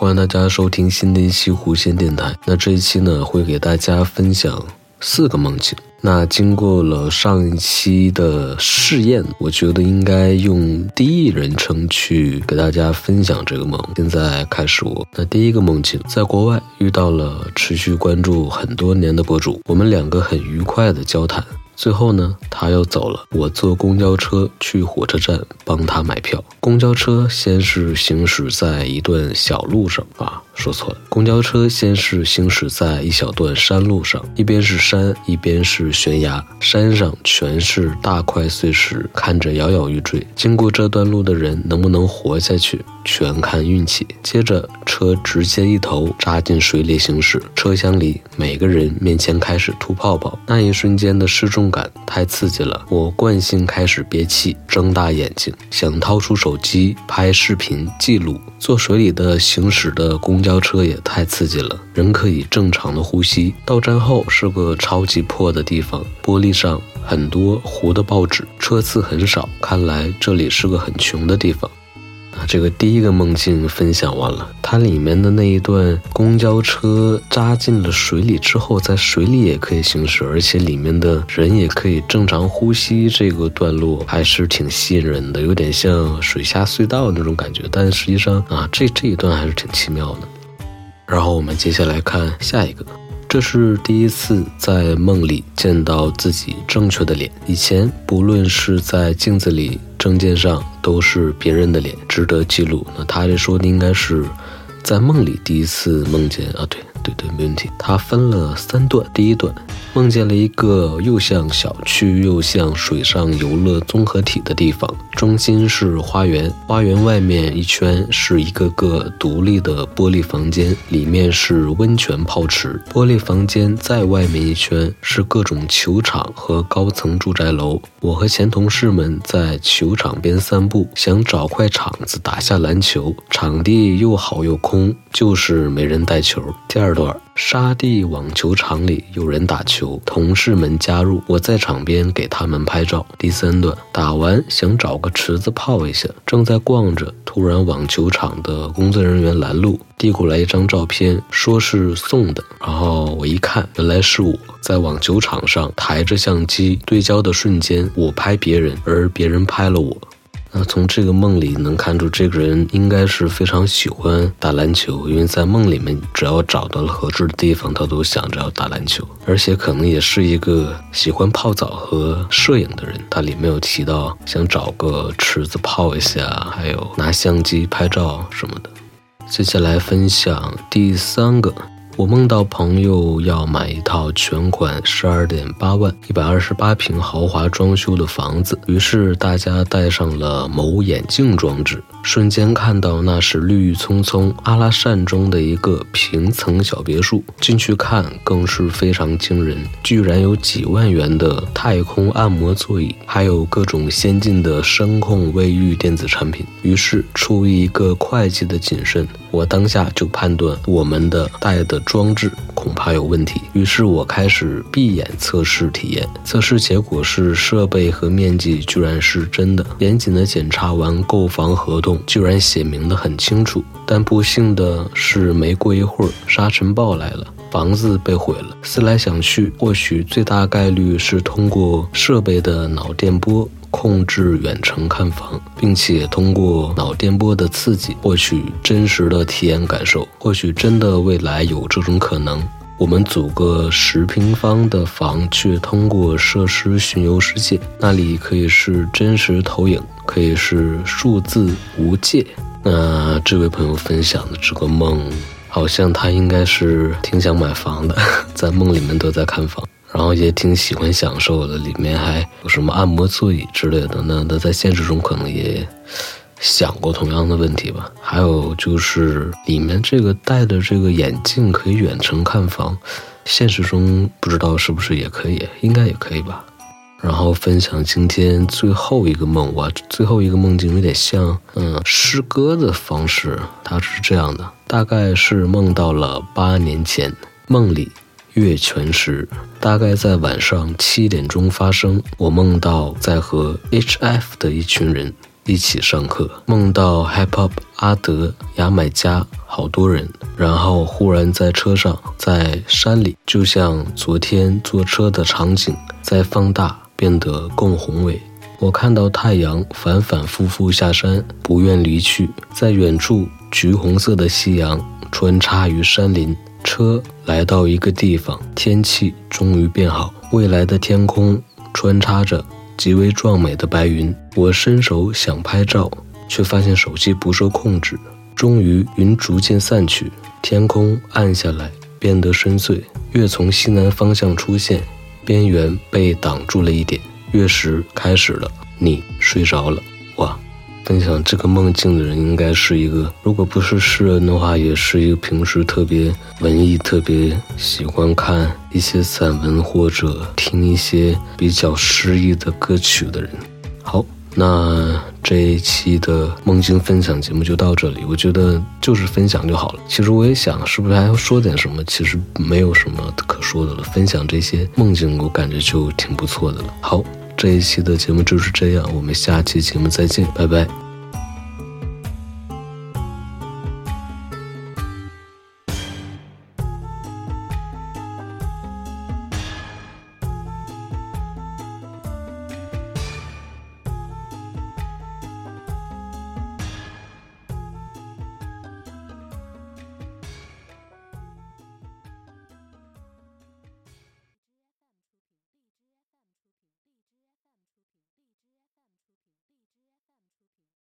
欢迎大家收听新的一期弧线电台。那这一期呢，会给大家分享四个梦境。那经过了上一期的试验，我觉得应该用第一人称去给大家分享这个梦。现在开始我。那第一个梦境，在国外遇到了持续关注很多年的博主，我们两个很愉快的交谈。最后呢，他要走了。我坐公交车去火车站帮他买票。公交车先是行驶在一段小路上啊。说错了，公交车先是行驶在一小段山路上，一边是山，一边是悬崖，山上全是大块碎石，看着摇摇欲坠。经过这段路的人能不能活下去，全看运气。接着，车直接一头扎进水里行驶，车厢里每个人面前开始吐泡泡，那一瞬间的失重感太刺激了，我惯性开始憋气，睁大眼睛，想掏出手机拍视频记录。坐水里的行驶的公交交车也太刺激了，人可以正常的呼吸。到站后是个超级破的地方，玻璃上很多糊的报纸，车次很少，看来这里是个很穷的地方。啊这个第一个梦境分享完了，它里面的那一段公交车扎进了水里之后，在水里也可以行驶，而且里面的人也可以正常呼吸，这个段落还是挺吸引人的，有点像水下隧道那种感觉。但实际上啊，这这一段还是挺奇妙的。然后我们接下来看下一个。这是第一次在梦里见到自己正确的脸。以前不论是在镜子里、证件上，都是别人的脸，值得记录。那他这说的应该是在梦里第一次梦见啊，对。对对，没问题。它分了三段，第一段梦见了一个又像小区又像水上游乐综合体的地方，中心是花园，花园外面一圈是一个个独立的玻璃房间，里面是温泉泡池。玻璃房间在外面一圈是各种球场和高层住宅楼。我和前同事们在球场边散步，想找块场子打下篮球，场地又好又空，就是没人带球。第二。段沙地网球场里有人打球，同事们加入，我在场边给他们拍照。第三段打完想找个池子泡一下，正在逛着，突然网球场的工作人员拦路，递过来一张照片，说是送的。然后我一看，原来是我在网球场上抬着相机对焦的瞬间，我拍别人，而别人拍了我。那从这个梦里能看出，这个人应该是非常喜欢打篮球，因为在梦里面，只要找到了合适的地方，他都想着要打篮球，而且可能也是一个喜欢泡澡和摄影的人。他里面有提到想找个池子泡一下，还有拿相机拍照什么的。接下来分享第三个。我梦到朋友要买一套全款十二点八万、一百二十八平豪华装修的房子，于是大家戴上了某眼镜装置，瞬间看到那是绿郁葱葱阿拉善中的一个平层小别墅。进去看更是非常惊人，居然有几万元的太空按摩座椅，还有各种先进的声控卫浴电子产品。于是出于一个会计的谨慎，我当下就判断我们的戴的。装置恐怕有问题，于是我开始闭眼测试体验。测试结果是设备和面积居然是真的。严谨的检查完购房合同，居然写明的很清楚。但不幸的是，没过一会儿，沙尘暴来了，房子被毁了。思来想去，或许最大概率是通过设备的脑电波。控制远程看房，并且通过脑电波的刺激获取真实的体验感受。或许真的未来有这种可能。我们组个十平方的房，却通过设施巡游世界，那里可以是真实投影，可以是数字无界。那这位朋友分享的这个梦，好像他应该是挺想买房的，在梦里面都在看房。然后也挺喜欢享受的，里面还有什么按摩座椅之类的。那那在现实中可能也想过同样的问题吧。还有就是里面这个戴的这个眼镜可以远程看房，现实中不知道是不是也可以，应该也可以吧。然后分享今天最后一个梦，哇，最后一个梦境有点像嗯诗歌的方式，它是这样的，大概是梦到了八年前，梦里。月全食，大概在晚上七点钟发生。我梦到在和 HF 的一群人一起上课，梦到 Hip Hop 阿德、牙买加好多人，然后忽然在车上，在山里，就像昨天坐车的场景在放大，变得更宏伟。我看到太阳反反复复下山，不愿离去，在远处，橘红色的夕阳穿插于山林。车来到一个地方，天气终于变好。未来的天空穿插着极为壮美的白云。我伸手想拍照，却发现手机不受控制。终于，云逐渐散去，天空暗下来，变得深邃。月从西南方向出现，边缘被挡住了一点。月食开始了，你睡着了。分享这个梦境的人应该是一个，如果不是诗人的话，也是一个平时特别文艺、特别喜欢看一些散文或者听一些比较诗意的歌曲的人。好，那这一期的梦境分享节目就到这里。我觉得就是分享就好了。其实我也想，是不是还要说点什么？其实没有什么可说的了。分享这些梦境，我感觉就挺不错的了。好。这一期的节目就是这样，我们下期节目再见，拜拜。